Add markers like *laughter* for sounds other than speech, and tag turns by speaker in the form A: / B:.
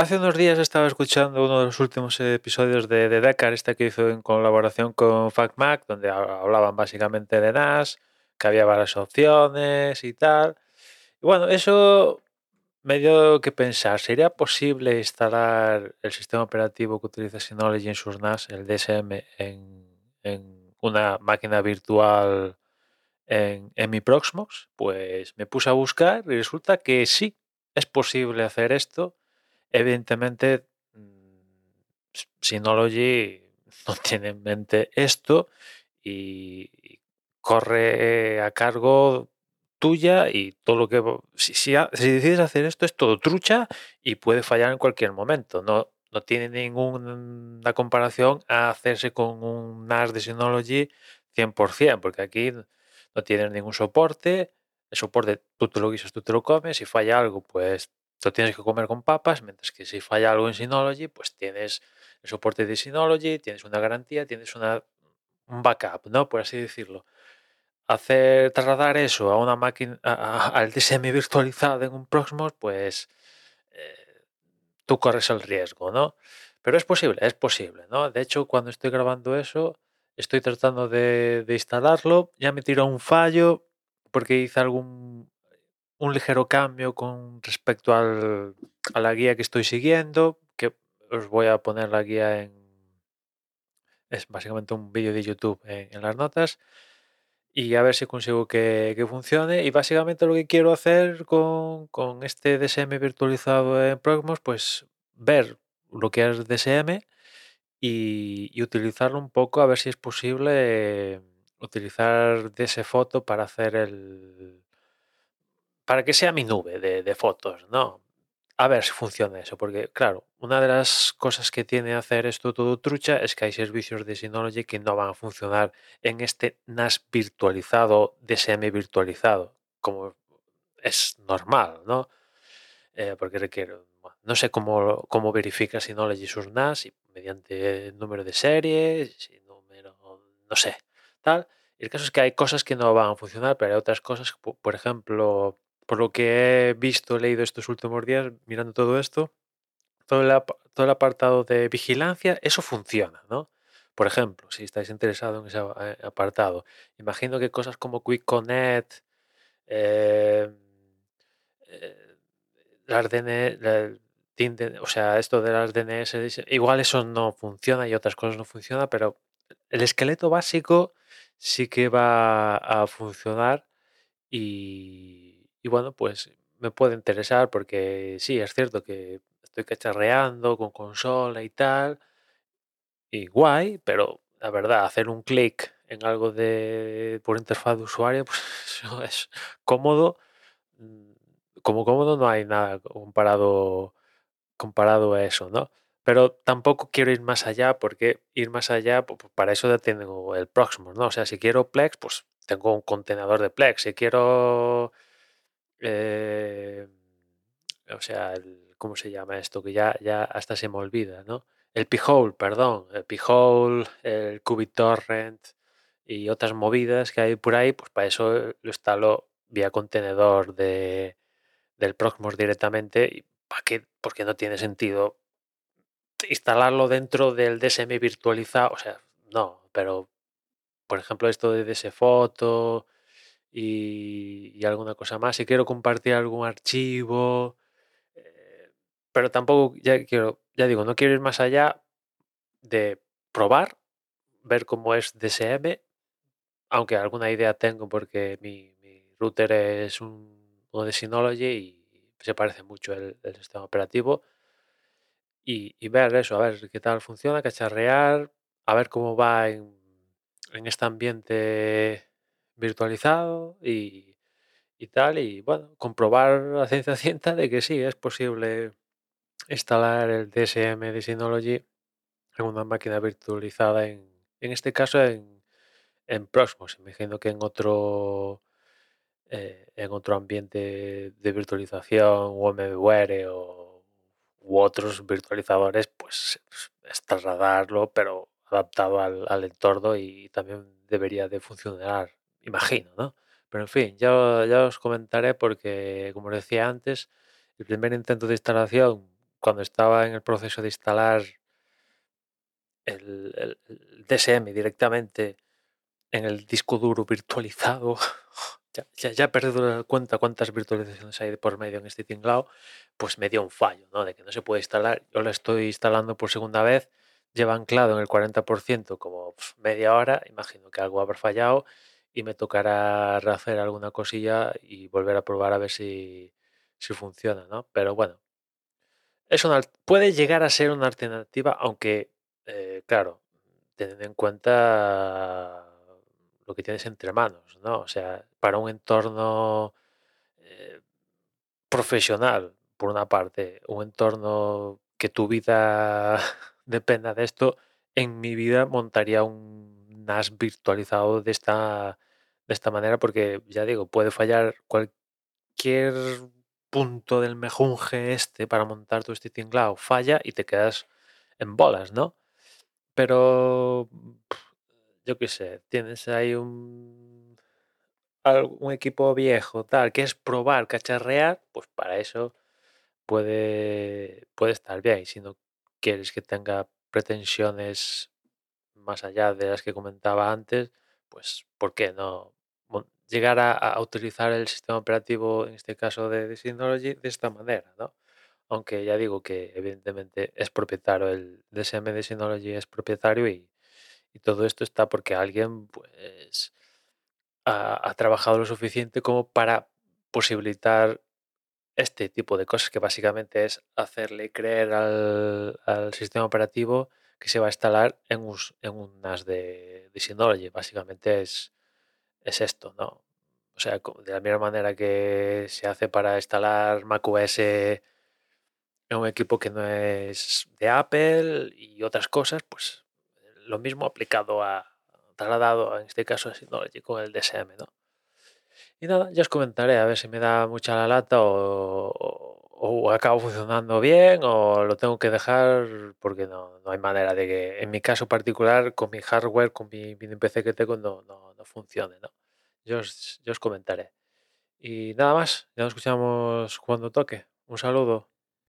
A: Hace unos días estaba escuchando uno de los últimos episodios de, de Decar, este que hizo en colaboración con FacMac, donde ha- hablaban básicamente de NAS, que había varias opciones y tal. Y bueno, eso me dio que pensar, ¿sería posible instalar el sistema operativo que utiliza Synology en sus NAS, el DSM, en, en una máquina virtual en, en mi Proxmox? Pues me puse a buscar y resulta que sí, es posible hacer esto. Evidentemente, Synology *laughs* no tiene en mente esto y corre a cargo tuya y todo lo que... Si, decides hacer esto es todo trucha y puede fallar en cualquier momento. No, no tiene ninguna comparación a hacerse con un NAS de Synology 100%, porque aquí no tienes ningún soporte. El soporte tú te lo guisas, tú te lo comes. Si falla algo, pues lo tienes que comer con papas. Mientras que si falla algo en Synology, pues tienes el soporte de Synology, tienes una garantía, tienes una, un backup, ¿no? Por así decirlo hacer trasladar eso a una máquina, al DSM virtualizado en un Proxmox, pues eh, tú corres el riesgo, ¿no? Pero es posible, es posible, ¿no? De hecho, cuando estoy grabando eso, estoy tratando de, de instalarlo, ya me tiró un fallo porque hice algún un ligero cambio con respecto al- a la guía que estoy siguiendo, que os voy a poner la guía en... Es básicamente un vídeo de YouTube en en las notas y a ver si consigo que, que funcione. Y básicamente lo que quiero hacer con, con este DSM virtualizado en Proxmox, pues ver lo que es DSM y, y utilizarlo un poco a ver si es posible utilizar DS Foto para hacer el... para que sea mi nube de, de fotos, ¿no? A ver si funciona eso, porque claro, una de las cosas que tiene hacer esto todo trucha es que hay servicios de Synology que no van a funcionar en este NAS virtualizado, DSM virtualizado, como es normal, ¿no? Eh, porque requiere, no sé cómo, cómo verifica Synology sus NAS, mediante número de serie, si número, no sé, tal. El caso es que hay cosas que no van a funcionar, pero hay otras cosas, po- por ejemplo, por lo que he visto, leído estos últimos días, mirando todo esto, todo el, apartado de vigilancia, eso funciona, ¿no? Por ejemplo, si estáis interesados en ese eh, apartado, imagino que cosas como Quick Connect, eh, eh, las DN la- tienden- o sea, esto de las DNS, igual eso no funciona y otras cosas no funcionan, pero el esqueleto básico sí que va a funcionar y, y bueno, pues me puede interesar porque sí, es cierto que estoy cacharreando con consola y tal, y guay, pero la verdad, hacer un clic en algo de por interfaz de usuario, *laughs* pues eso es cómodo. mm, Como cómodo no hay nada comparado, comparado a eso, ¿no? Pero tampoco quiero ir más allá porque ir más allá, pu- pu- para eso ya tengo el Proxmox, ¿no? O sea, si quiero Plex, pues tengo un contenedor de Plex. Si quiero eh, o sea, el- ¿cómo se llama esto? Que ya, ya hasta se me olvida, ¿no? El P-Hole, perdón, el P-Hole, el QBitTorrent y otras movidas que hay por ahí, pues para eso lo instalo vía contenedor de, del Proxmox directamente. ¿Y para qué? Porque no tiene sentido instalarlo dentro del DSM virtualizado, o sea, no, pero por ejemplo esto de DS Photo y, alguna cosa más, si quiero compartir algún archivo, eh, pero tampoco, ya quiero, ya digo, no quiero ir más allá de probar, ver cómo es DSM, aunque alguna idea tengo porque mi, router es un, uno de Synology y se parece mucho el, el sistema operativo. Y, y ver eso, a ver qué tal funciona, cacharrear, a ver cómo va en, en este ambiente virtualizado y, y tal, y bueno, comprobar a ciencia *laughs* cierta de que sí, es posible instalar el DSM de Synology en una máquina virtualizada, en, en este caso en, en Proxmox. Imagino que en otro, eh, en otro ambiente de virtualización, VMware o, u otros virtualizadores, pues es trasladarlo, pero adaptado al, al entorno y también debería de funcionar, imagino, ¿no? Pero en fin, ya, ya os comentaré porque, como os decía antes, el primer intento de instalación cuando estaba en el proceso de instalar el, DSM directamente en el disco duro virtualizado, *laughs* ya, ya, he perdido la cuenta cuántas virtualizaciones hay por medio en este tinglao, pues me dio un fallo, ¿no? De que no se puede instalar. Yo lo estoy instalando por segunda vez, lleva anclado en el 40% como media hora, imagino que algo habrá fallado y me tocará rehacer alguna cosilla y volver a probar a ver si, si funciona, ¿no? Pero bueno, es una, puede llegar a ser una alternativa, aunque, eh, claro, teniendo en cuenta lo que tienes entre manos, ¿no? O sea, para un entorno eh, profesional, por una parte, un entorno que tu vida *laughs* dependa de esto, en mi vida montaría un NAS virtualizado de esta, de esta manera porque, ya digo, puede fallar cualquier punto del mejunje este para montar tu este tinglao, falla y te quedas en bolas, ¿no? Pero yo qué sé, tienes ahí un, un equipo viejo, tal, que es probar, cacharrear, pues para eso puede, puede estar bien. Si no quieres que tenga pretensiones más allá de las que comentaba antes, pues ¿por qué no llegar a, utilizar el sistema operativo, en este caso de, Synology, de esta manera, ¿no? Aunque ya digo que evidentemente es propietario, el DSM de Synology es propietario y, y todo esto está porque alguien pues ha, trabajado lo suficiente como para posibilitar este tipo de cosas que básicamente es hacerle creer al, sistema operativo que se va a instalar en un, en un NAS de, de Synology. Básicamente es, es esto, ¿no? O sea, de la misma manera que se hace para instalar macOS en un equipo que no es de Apple y otras cosas, pues lo mismo aplicado a, trasladado en este caso a Synology con el DSM, ¿no? Y nada, ya os comentaré a ver si me da mucha la lata o, acabo funcionando bien o lo tengo que dejar porque no, hay manera de que, en mi caso particular, con mi hardware, con mi, mi PC que tengo, no, no, no funcione, ¿no? Yo os, yo os comentaré. Y nada más, ya nos escuchamos cuando toque. Un saludo.